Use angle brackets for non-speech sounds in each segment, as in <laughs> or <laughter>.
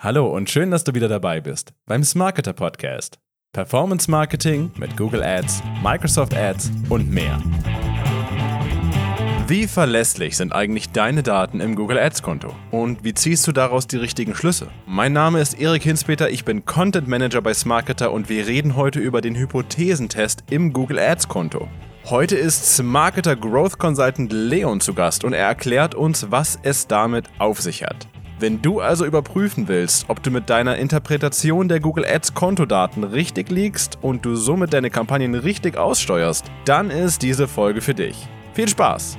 Hallo und schön, dass du wieder dabei bist beim Smarketer Podcast. Performance Marketing mit Google Ads, Microsoft Ads und mehr. Wie verlässlich sind eigentlich deine Daten im Google Ads Konto? Und wie ziehst du daraus die richtigen Schlüsse? Mein Name ist Erik Hinspeter, ich bin Content Manager bei Smarketer und wir reden heute über den Hypothesentest im Google Ads Konto. Heute ist Smarketer Growth Consultant Leon zu Gast und er erklärt uns, was es damit auf sich hat. Wenn du also überprüfen willst, ob du mit deiner Interpretation der Google Ads Kontodaten richtig liegst und du somit deine Kampagnen richtig aussteuerst, dann ist diese Folge für dich. Viel Spaß!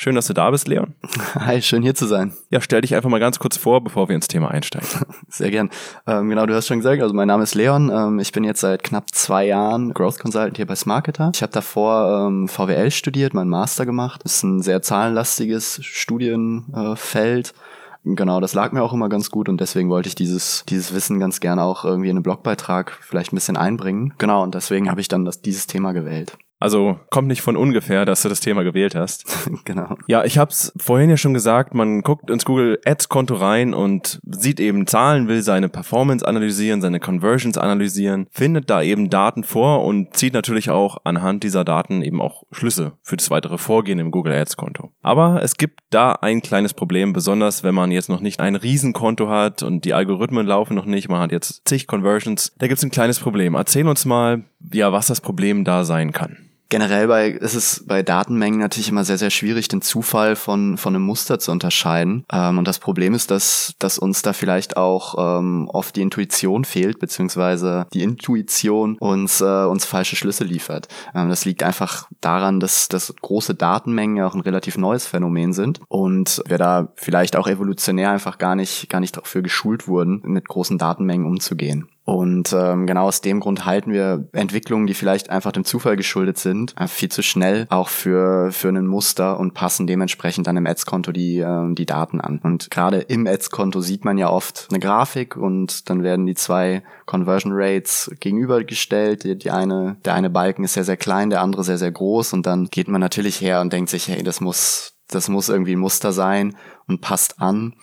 Schön, dass du da bist, Leon. <laughs> Hi, schön hier zu sein. Ja, stell dich einfach mal ganz kurz vor, bevor wir ins Thema einsteigen. <laughs> Sehr gern. Ähm, genau, du hast schon gesagt, also mein Name ist Leon. Ähm, ich bin jetzt seit knapp zwei Jahren Growth Consultant hier bei Smarketer. Ich habe davor ähm, VWL studiert, meinen Master gemacht. Das ist ein sehr zahlenlastiges Studienfeld. Äh, Genau, das lag mir auch immer ganz gut und deswegen wollte ich dieses, dieses Wissen ganz gerne auch irgendwie in einen Blogbeitrag vielleicht ein bisschen einbringen. Genau, und deswegen habe ich dann das, dieses Thema gewählt. Also kommt nicht von ungefähr, dass du das Thema gewählt hast. <laughs> genau. Ja, ich habe es vorhin ja schon gesagt, man guckt ins Google Ads Konto rein und sieht eben Zahlen, will seine Performance analysieren, seine Conversions analysieren, findet da eben Daten vor und zieht natürlich auch anhand dieser Daten eben auch Schlüsse für das weitere Vorgehen im Google Ads Konto. Aber es gibt da ein kleines Problem, besonders wenn man jetzt noch nicht ein Riesenkonto hat und die Algorithmen laufen noch nicht, man hat jetzt zig Conversions. Da gibt es ein kleines Problem. Erzähl uns mal, ja, was das Problem da sein kann. Generell bei, ist es bei Datenmengen natürlich immer sehr, sehr schwierig, den Zufall von, von einem Muster zu unterscheiden. Ähm, und das Problem ist, dass, dass uns da vielleicht auch ähm, oft die Intuition fehlt, beziehungsweise die Intuition uns, äh, uns falsche Schlüsse liefert. Ähm, das liegt einfach daran, dass, dass große Datenmengen ja auch ein relativ neues Phänomen sind und wir da vielleicht auch evolutionär einfach gar nicht, gar nicht dafür geschult wurden, mit großen Datenmengen umzugehen. Und ähm, genau aus dem Grund halten wir Entwicklungen, die vielleicht einfach dem Zufall geschuldet sind, äh, viel zu schnell auch für, für ein Muster und passen dementsprechend dann im Ads-Konto die, äh, die Daten an. Und gerade im Ads-Konto sieht man ja oft eine Grafik und dann werden die zwei Conversion Rates gegenübergestellt. Die, die eine, der eine Balken ist sehr, sehr klein, der andere sehr, sehr groß und dann geht man natürlich her und denkt sich, hey, das muss, das muss irgendwie ein Muster sein und passt an.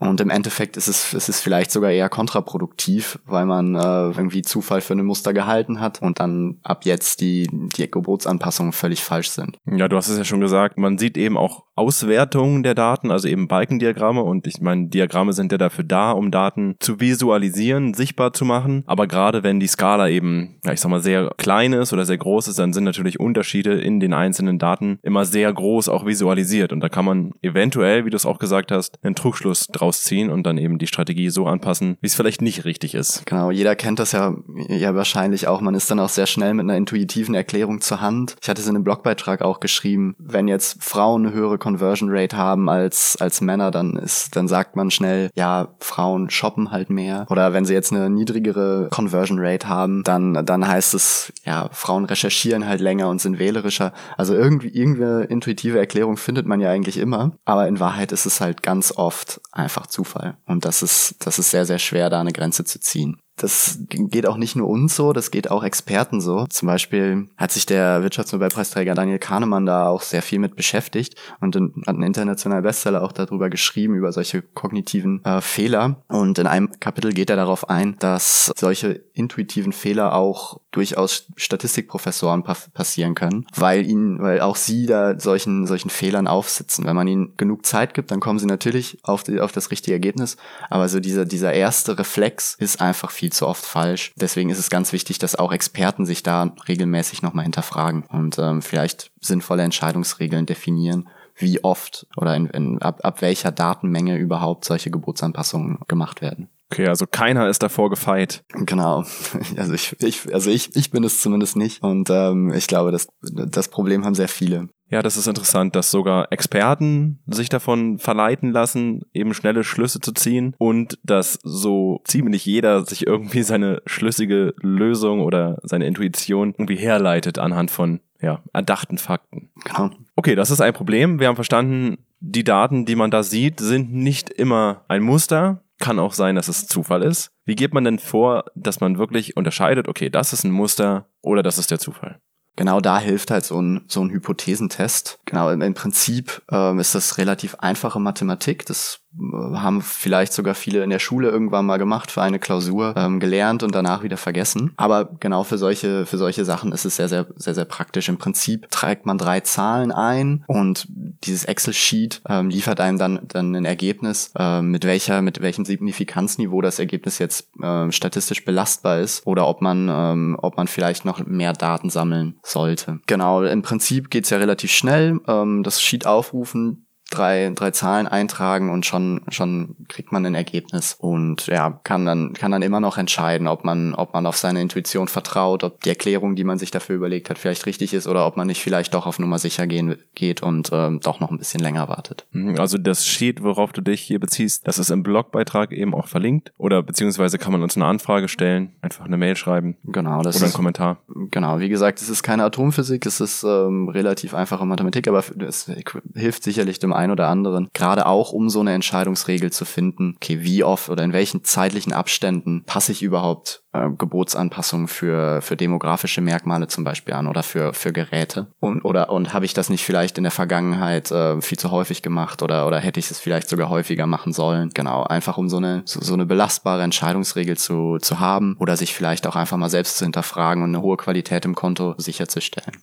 Und im Endeffekt ist es, ist es vielleicht sogar eher kontraproduktiv, weil man äh, irgendwie Zufall für ein Muster gehalten hat und dann ab jetzt die, die Gebotsanpassungen völlig falsch sind. Ja, du hast es ja schon gesagt, man sieht eben auch Auswertungen der Daten, also eben Balkendiagramme und ich meine, Diagramme sind ja dafür da, um Daten zu visualisieren, sichtbar zu machen, aber gerade wenn die Skala eben, ja, ich sag mal, sehr klein ist oder sehr groß ist, dann sind natürlich Unterschiede in den einzelnen Daten immer sehr groß auch visualisiert und da kann man eventuell, wie du es auch gesagt hast, einen Trugschluss draus rausziehen und dann eben die Strategie so anpassen, wie es vielleicht nicht richtig ist. Genau, jeder kennt das ja, ja wahrscheinlich auch. Man ist dann auch sehr schnell mit einer intuitiven Erklärung zur Hand. Ich hatte es in einem Blogbeitrag auch geschrieben, wenn jetzt Frauen höhere Conversion Rate haben als, als Männer, dann ist, dann sagt man schnell, ja, Frauen shoppen halt mehr. Oder wenn sie jetzt eine niedrigere Conversion Rate haben, dann, dann heißt es, ja, Frauen recherchieren halt länger und sind wählerischer. Also irgendwie, irgendeine intuitive Erklärung findet man ja eigentlich immer. Aber in Wahrheit ist es halt ganz oft einfach Zufall. Und das ist, das ist sehr, sehr schwer, da eine Grenze zu ziehen. Das geht auch nicht nur uns so, das geht auch Experten so. Zum Beispiel hat sich der Wirtschaftsnobelpreisträger Daniel Kahnemann da auch sehr viel mit beschäftigt und hat einen internationalen Bestseller auch darüber geschrieben, über solche kognitiven äh, Fehler. Und in einem Kapitel geht er darauf ein, dass solche intuitiven Fehler auch durchaus Statistikprofessoren pa passieren können, weil ihnen, weil auch sie da solchen, solchen Fehlern aufsitzen. Wenn man ihnen genug Zeit gibt, dann kommen sie natürlich auf, die, auf das richtige Ergebnis. Aber so dieser, dieser erste Reflex ist einfach viel zu oft falsch. Deswegen ist es ganz wichtig, dass auch Experten sich da regelmäßig nochmal hinterfragen und ähm, vielleicht sinnvolle Entscheidungsregeln definieren, wie oft oder in, in, ab, ab welcher Datenmenge überhaupt solche Geburtsanpassungen gemacht werden. Okay, also keiner ist davor gefeit. Genau. <laughs> Also ich, ich, also ich, ich bin es zumindest nicht. Und ähm, ich glaube, das, das Problem haben sehr viele. Ja, das ist interessant, dass sogar Experten sich davon verleiten lassen, eben schnelle Schlüsse zu ziehen und dass so ziemlich jeder sich irgendwie seine schlüssige Lösung oder seine Intuition irgendwie herleitet anhand von ja, erdachten Fakten. Genau. Okay, das ist ein Problem. Wir haben verstanden, die Daten, die man da sieht, sind nicht immer ein Muster, kann auch sein, dass es Zufall ist. Wie geht man denn vor, dass man wirklich unterscheidet, okay, das ist ein Muster oder das ist der Zufall? Genau da hilft halt so ein, so ein Hypothesentest. Genau, im, Prinzip ähm, ist das relativ einfache Mathematik. Das haben vielleicht sogar viele in der Schule irgendwann mal gemacht für eine Klausur, ähm, gelernt und danach wieder vergessen. Aber genau für solche, für solche Sachen ist es sehr, sehr, sehr, sehr praktisch. Im Prinzip trägt man drei Zahlen ein und dieses Excel-Sheet ähm, liefert einem dann, dann ein Ergebnis, äh, mit welcher, mit welchem Signifikanzniveau das Ergebnis jetzt äh, statistisch belastbar ist oder ob man, ähm, ob man vielleicht noch mehr Daten sammeln sollte. Genau, im Prinzip geht's ja relativ schnell. Ähm, das Sheet aufrufen, drei, drei Zahlen eintragen und schon, schon kriegt man ein Ergebnis und ja, kann dann, kann dann immer noch entscheiden, ob man, ob man auf seine Intuition vertraut, ob die Erklärung, die man sich dafür überlegt hat, vielleicht richtig ist oder ob man nicht vielleicht doch auf Nummer sicher gehen, geht und ähm, doch noch ein bisschen länger wartet. Mhm, also das Sheet, worauf du dich hier beziehst, das ist im Blogbeitrag eben auch verlinkt oder beziehungsweise kann man uns eine Anfrage stellen, einfach eine Mail schreiben. Genau, das oder einen Kommentar. Genau, wie gesagt, es ist keine Atomphysik, es ist ähm, relativ einfache Mathematik, aber es hilft sicherlich dem einen oder anderen, gerade auch um so eine Entscheidungsregel zu finden, okay, wie oft oder in welchen zeitlichen Abständen passe ich überhaupt äh, Gebotsanpassungen für, für demografische Merkmale zum Beispiel an oder für, für Geräte? Und, oder, und habe ich das nicht vielleicht in der Vergangenheit äh, viel zu häufig gemacht oder, oder hätte ich es vielleicht sogar häufiger machen sollen? Genau, einfach um so eine, so, so eine belastbare Entscheidungsregel zu, zu haben oder sich vielleicht auch einfach mal selbst zu hinterfragen und eine hohe Qualität im Konto sicherzustellen.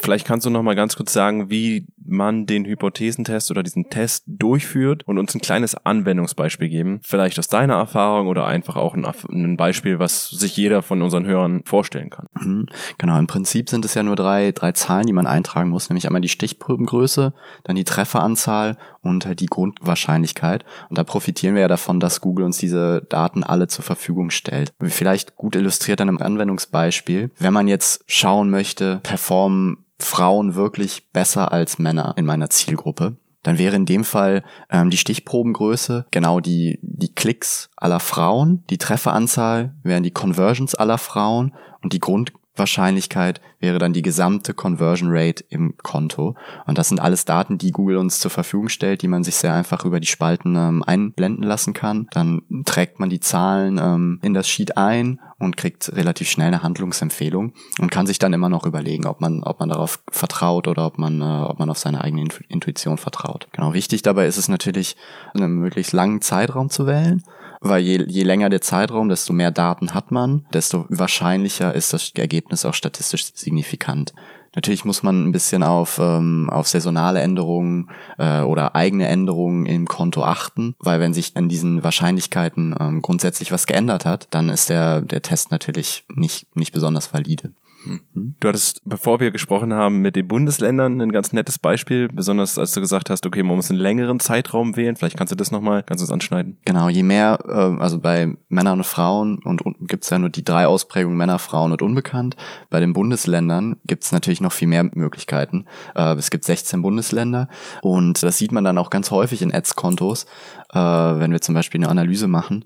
Vielleicht kannst du noch mal ganz kurz sagen, wie man den Hypothesentest oder diesen Test durchführt und uns ein kleines Anwendungsbeispiel geben. Vielleicht aus deiner Erfahrung oder einfach auch ein, ein Beispiel, was sich jeder von unseren Hörern vorstellen kann. Mhm. Genau, im Prinzip sind es ja nur drei, drei Zahlen, die man eintragen muss, nämlich einmal die Stichprobengröße, dann die Trefferanzahl und halt die Grundwahrscheinlichkeit. Und da profitieren wir ja davon, dass Google uns diese Daten alle zur Verfügung stellt. Vielleicht gut illustriert an einem Anwendungsbeispiel. Wenn man jetzt schauen möchte, performen Frauen wirklich besser als Männer in meiner Zielgruppe, dann wäre in dem Fall ähm, die Stichprobengröße genau die, die Klicks aller Frauen, die Trefferanzahl wären die Conversions aller Frauen und die Grund, Wahrscheinlichkeit wäre dann die gesamte Conversion Rate im Konto. Und das sind alles Daten, die Google uns zur Verfügung stellt, die man sich sehr einfach über die Spalten ähm, einblenden lassen kann. Dann trägt man die Zahlen ähm, in das Sheet ein und kriegt relativ schnell eine Handlungsempfehlung und kann sich dann immer noch überlegen, ob man, ob man darauf vertraut oder ob man, äh, ob man auf seine eigene Intuition vertraut. Genau, wichtig dabei ist es natürlich, einen möglichst langen Zeitraum zu wählen weil je, je länger der Zeitraum, desto mehr Daten hat man, desto wahrscheinlicher ist das Ergebnis auch statistisch signifikant. Natürlich muss man ein bisschen auf, ähm, auf saisonale Änderungen äh, oder eigene Änderungen im Konto achten, weil wenn sich an diesen Wahrscheinlichkeiten ähm, grundsätzlich was geändert hat, dann ist der, der Test natürlich nicht, nicht besonders valide. Du hattest, bevor wir gesprochen haben, mit den Bundesländern ein ganz nettes Beispiel, besonders als du gesagt hast, okay, man muss einen längeren Zeitraum wählen. Vielleicht kannst du das nochmal ganz kurz anschneiden. Genau, je mehr, äh, also bei Männern und Frauen und, und gibt es ja nur die drei Ausprägungen Männer, Frauen und Unbekannt. Bei den Bundesländern gibt es natürlich noch viel mehr Möglichkeiten. Äh, es gibt 16 Bundesländer und das sieht man dann auch ganz häufig in Ads-Kontos, äh, wenn wir zum Beispiel eine Analyse machen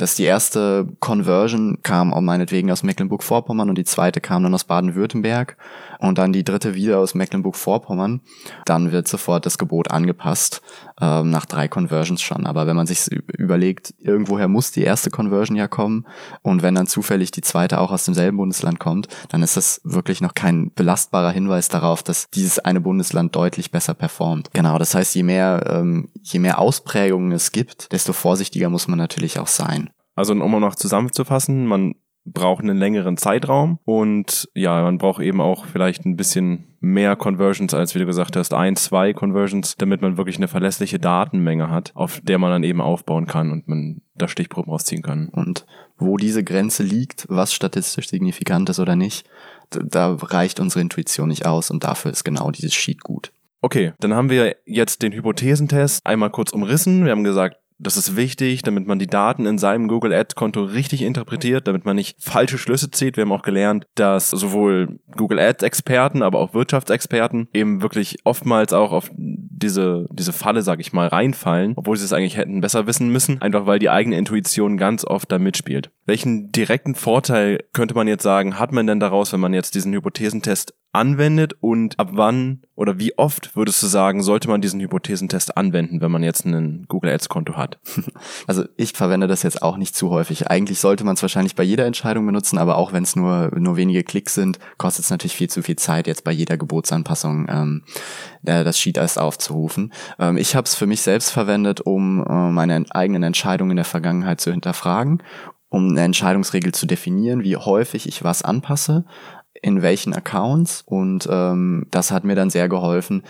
dass die erste Conversion kam auch meinetwegen aus Mecklenburg-Vorpommern und die zweite kam dann aus Baden-Württemberg und dann die dritte wieder aus Mecklenburg-Vorpommern, dann wird sofort das Gebot angepasst, ähm, nach drei Conversions schon. Aber wenn man sich überlegt, irgendwoher muss die erste Conversion ja kommen und wenn dann zufällig die zweite auch aus demselben Bundesland kommt, dann ist das wirklich noch kein belastbarer Hinweis darauf, dass dieses eine Bundesland deutlich besser performt. Genau, das heißt, je mehr, ähm, je mehr Ausprägungen es gibt, desto vorsichtiger muss man natürlich auch sein. Also um noch zusammenzufassen, man braucht einen längeren Zeitraum und ja, man braucht eben auch vielleicht ein bisschen mehr Conversions als, wie du gesagt hast, ein, zwei Conversions, damit man wirklich eine verlässliche Datenmenge hat, auf der man dann eben aufbauen kann und man da Stichproben rausziehen kann. Und wo diese Grenze liegt, was statistisch signifikant ist oder nicht, da reicht unsere Intuition nicht aus und dafür ist genau dieses Sheet gut. Okay, dann haben wir jetzt den Hypothesentest einmal kurz umrissen. Wir haben gesagt, das ist wichtig, damit man die Daten in seinem Google Ads Konto richtig interpretiert, damit man nicht falsche Schlüsse zieht. Wir haben auch gelernt, dass sowohl Google Ads Experten, aber auch Wirtschaftsexperten eben wirklich oftmals auch auf diese, diese Falle, sag ich mal, reinfallen, obwohl sie es eigentlich hätten besser wissen müssen, einfach weil die eigene Intuition ganz oft da mitspielt. Welchen direkten Vorteil könnte man jetzt sagen, hat man denn daraus, wenn man jetzt diesen Hypothesentest anwendet und ab wann oder wie oft würdest du sagen, sollte man diesen Hypothesentest anwenden, wenn man jetzt ein Google Ads Konto hat? <laughs> Also ich verwende das jetzt auch nicht zu häufig. Eigentlich sollte man es wahrscheinlich bei jeder Entscheidung benutzen, aber auch wenn es nur, nur wenige Klicks sind, kostet es natürlich viel zu viel Zeit, jetzt bei jeder Gebotsanpassung ähm, das Sheet erst aufzurufen. Ähm, ich habe es für mich selbst verwendet, um äh, meine eigenen Entscheidungen in der Vergangenheit zu hinterfragen um eine Entscheidungsregel zu definieren, wie häufig ich was anpasse, in welchen Accounts und ähm, das hat mir dann sehr geholfen,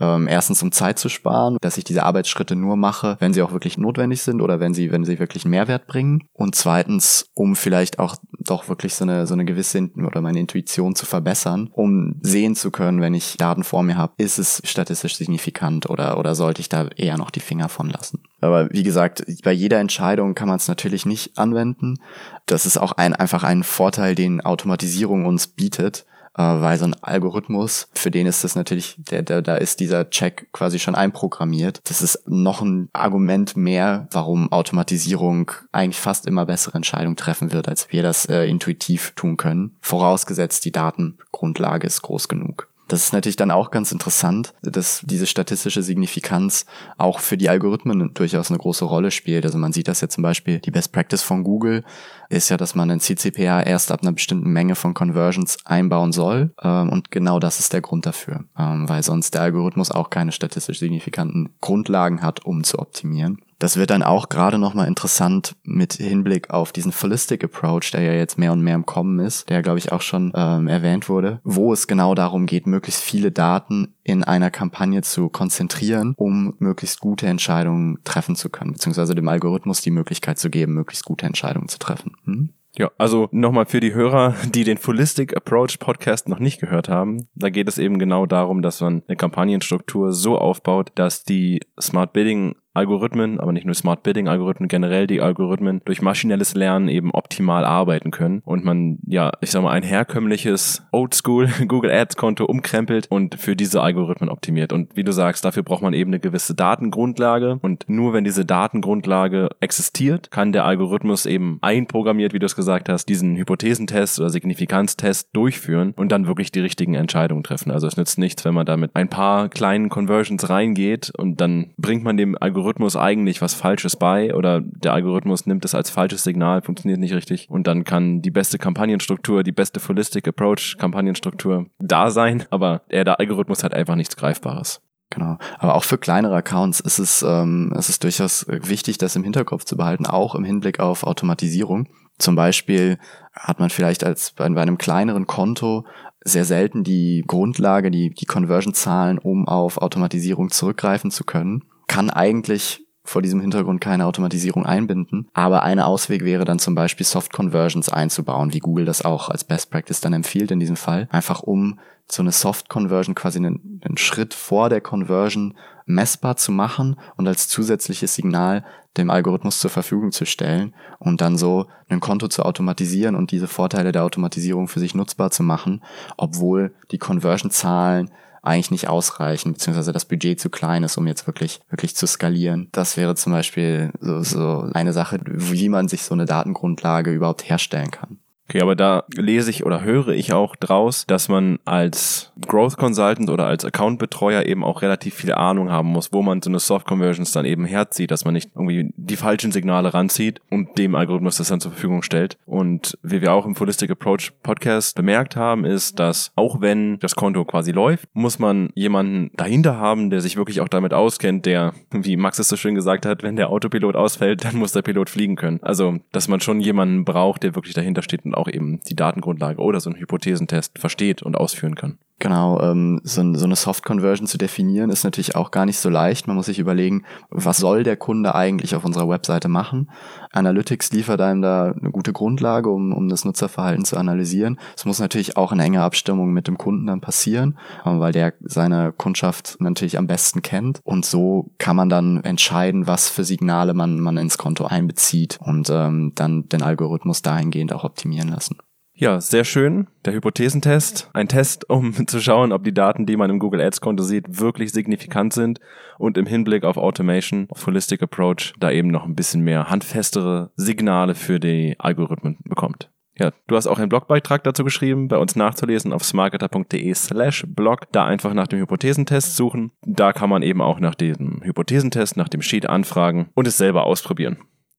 ähm, erstens um Zeit zu sparen, dass ich diese Arbeitsschritte nur mache, wenn sie auch wirklich notwendig sind oder wenn sie, wenn sie wirklich einen Mehrwert bringen. Und zweitens, um vielleicht auch doch wirklich so eine, so eine gewisse oder meine Intuition zu verbessern, um sehen zu können, wenn ich Daten vor mir habe, ist es statistisch signifikant oder, oder sollte ich da eher noch die Finger von lassen. Aber wie gesagt, bei jeder Entscheidung kann man es natürlich nicht anwenden. Das ist auch ein, einfach ein Vorteil, den Automatisierung uns bietet äh, weil so ein Algorithmus, für den ist das natürlich, der, der, da ist dieser Check quasi schon einprogrammiert. Das ist noch ein Argument mehr, warum Automatisierung eigentlich fast immer bessere Entscheidungen treffen wird, als wir das äh, intuitiv tun können. Vorausgesetzt, die Datengrundlage ist groß genug. Das ist natürlich dann auch ganz interessant, dass diese statistische Signifikanz auch für die Algorithmen durchaus eine große Rolle spielt. Also man sieht das ja zum Beispiel, die Best Practice von Google ist ja, dass man ein CCPA erst ab einer bestimmten Menge von Conversions einbauen soll. Ähm, und genau das ist der Grund dafür, ähm, weil sonst der Algorithmus auch keine statistisch signifikanten Grundlagen hat, um zu optimieren. Das wird dann auch gerade nochmal interessant mit Hinblick auf diesen Holistic Approach, der ja jetzt mehr und mehr im Kommen ist, der glaube ich auch schon ähm, erwähnt wurde, wo es genau darum geht, möglichst viele Daten in einer Kampagne zu konzentrieren, um möglichst gute Entscheidungen treffen zu können, beziehungsweise dem Algorithmus die Möglichkeit zu geben, möglichst gute Entscheidungen zu treffen. Hm? Ja, also nochmal für die Hörer, die den Holistic Approach Podcast noch nicht gehört haben. Da geht es eben genau darum, dass man eine Kampagnenstruktur so aufbaut, dass die Smart Bidding Algorithmen, aber nicht nur Smart Bidding Algorithmen, generell die Algorithmen durch maschinelles Lernen eben optimal arbeiten können und man ja, ich sag mal, ein herkömmliches Oldschool <laughs> Google Ads Konto umkrempelt und für diese Algorithmen optimiert. Und wie du sagst, dafür braucht man eben eine gewisse Datengrundlage und nur wenn diese Datengrundlage existiert, kann der Algorithmus eben einprogrammiert, wie du es gesagt hast, diesen Hypothesentest oder Signifikanztest durchführen und dann wirklich die richtigen Entscheidungen treffen. Also es nützt nichts, wenn man da mit ein paar kleinen Conversions reingeht und dann bringt man dem Algorithmus Algorithmus eigentlich was Falsches bei oder der Algorithmus nimmt es als falsches Signal, funktioniert nicht richtig und dann kann die beste Kampagnenstruktur, die beste Holistic Approach Kampagnenstruktur da sein, aber der, der Algorithmus hat einfach nichts Greifbares. Genau. Aber auch für kleinere Accounts ist es, ähm, ist durchaus wichtig, das im Hinterkopf zu behalten, auch im Hinblick auf Automatisierung. Zum Beispiel hat man vielleicht als bei, bei einem kleineren Konto sehr selten die Grundlage, die, die Conversion-Zahlen, um auf Automatisierung zurückgreifen zu können kann eigentlich vor diesem Hintergrund keine Automatisierung einbinden. Aber eine Ausweg wäre dann zum Beispiel Soft Conversions einzubauen, wie Google das auch als Best Practice dann empfiehlt in diesem Fall. Einfach um so eine Soft Conversion quasi einen, einen Schritt vor der Conversion messbar zu machen und als zusätzliches Signal dem Algorithmus zur Verfügung zu stellen und dann so ein Konto zu automatisieren und diese Vorteile der Automatisierung für sich nutzbar zu machen, obwohl die Conversion-Zahlen eigentlich nicht ausreichen, beziehungsweise das Budget zu klein ist, um jetzt wirklich, wirklich zu skalieren. Das wäre zum Beispiel so, so eine Sache, wie man sich so eine Datengrundlage überhaupt herstellen kann. Okay, aber da lese ich oder höre ich auch draus, dass man als Growth Consultant oder als Account Betreuer eben auch relativ viel Ahnung haben muss, wo man so eine Soft Conversions dann eben herzieht, dass man nicht irgendwie die falschen Signale ranzieht und dem Algorithmus das dann zur Verfügung stellt. Und wie wir auch im Holistic Approach Podcast bemerkt haben, ist, dass auch wenn das Konto quasi läuft, muss man jemanden dahinter haben, der sich wirklich auch damit auskennt, der, wie Max es so schön gesagt hat, wenn der Autopilot ausfällt, dann muss der Pilot fliegen können. Also, dass man schon jemanden braucht, der wirklich dahinter steht und auch eben die Datengrundlage oder so einen Hypothesentest versteht und ausführen kann. Genau, ähm, so, so eine Soft-Conversion zu definieren ist natürlich auch gar nicht so leicht. Man muss sich überlegen, was soll der Kunde eigentlich auf unserer Webseite machen? Analytics liefert einem da eine gute Grundlage, um, um das Nutzerverhalten zu analysieren. Es muss natürlich auch in enger Abstimmung mit dem Kunden dann passieren, äh, weil der seine Kundschaft natürlich am besten kennt. Und so kann man dann entscheiden, was für Signale man, man ins Konto einbezieht und ähm, dann den Algorithmus dahingehend auch optimieren lassen. Ja, sehr schön. Der Hypothesentest. Ein Test, um <laughs> zu schauen, ob die Daten, die man im Google Ads Konto sieht, wirklich signifikant sind und im Hinblick auf Automation, auf Holistic Approach, da eben noch ein bisschen mehr handfestere Signale für die Algorithmen bekommt. Ja, du hast auch einen Blogbeitrag dazu geschrieben, bei uns nachzulesen auf smarketer.de slash blog. Da einfach nach dem Hypothesentest suchen. Da kann man eben auch nach dem Hypothesentest, nach dem Sheet anfragen und es selber ausprobieren.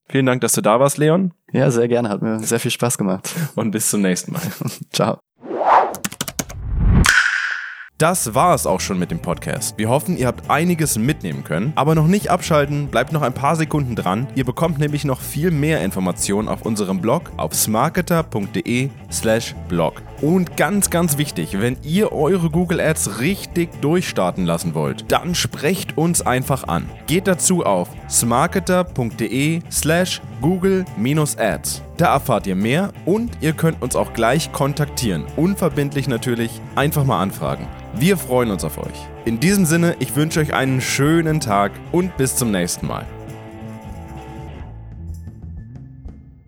Vielen Dank, dass du da warst, Leon. Ja, sehr gerne. Hat mir sehr viel Spaß gemacht. Und bis zum nächsten Mal. <laughs> Ciao. Das war es auch schon mit dem Podcast. Wir hoffen, ihr habt einiges mitnehmen können. Aber noch nicht abschalten, bleibt noch ein paar Sekunden dran. Ihr bekommt nämlich noch viel mehr Informationen auf unserem Blog auf smarketer.de/slash blog. Und ganz, ganz wichtig, wenn ihr eure Google Ads richtig durchstarten lassen wollt, dann sprecht uns einfach an. Geht dazu auf smarketer.de/slash google-ads. Da erfahrt ihr mehr und ihr könnt uns auch gleich kontaktieren. Unverbindlich natürlich, einfach mal anfragen. Wir freuen uns auf euch. In diesem Sinne, ich wünsche euch einen schönen Tag und bis zum nächsten Mal.